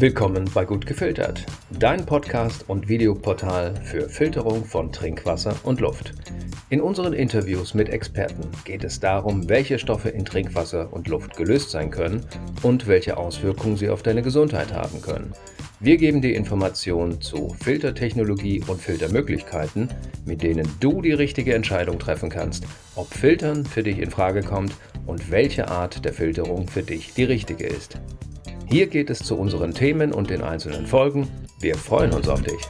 Willkommen bei Gut Gefiltert, dein Podcast und Videoportal für Filterung von Trinkwasser und Luft. In unseren Interviews mit Experten geht es darum, welche Stoffe in Trinkwasser und Luft gelöst sein können und welche Auswirkungen sie auf deine Gesundheit haben können. Wir geben dir Informationen zu Filtertechnologie und Filtermöglichkeiten, mit denen du die richtige Entscheidung treffen kannst, ob Filtern für dich in Frage kommt und welche Art der Filterung für dich die richtige ist. Hier geht es zu unseren Themen und den einzelnen Folgen. Wir freuen uns auf dich.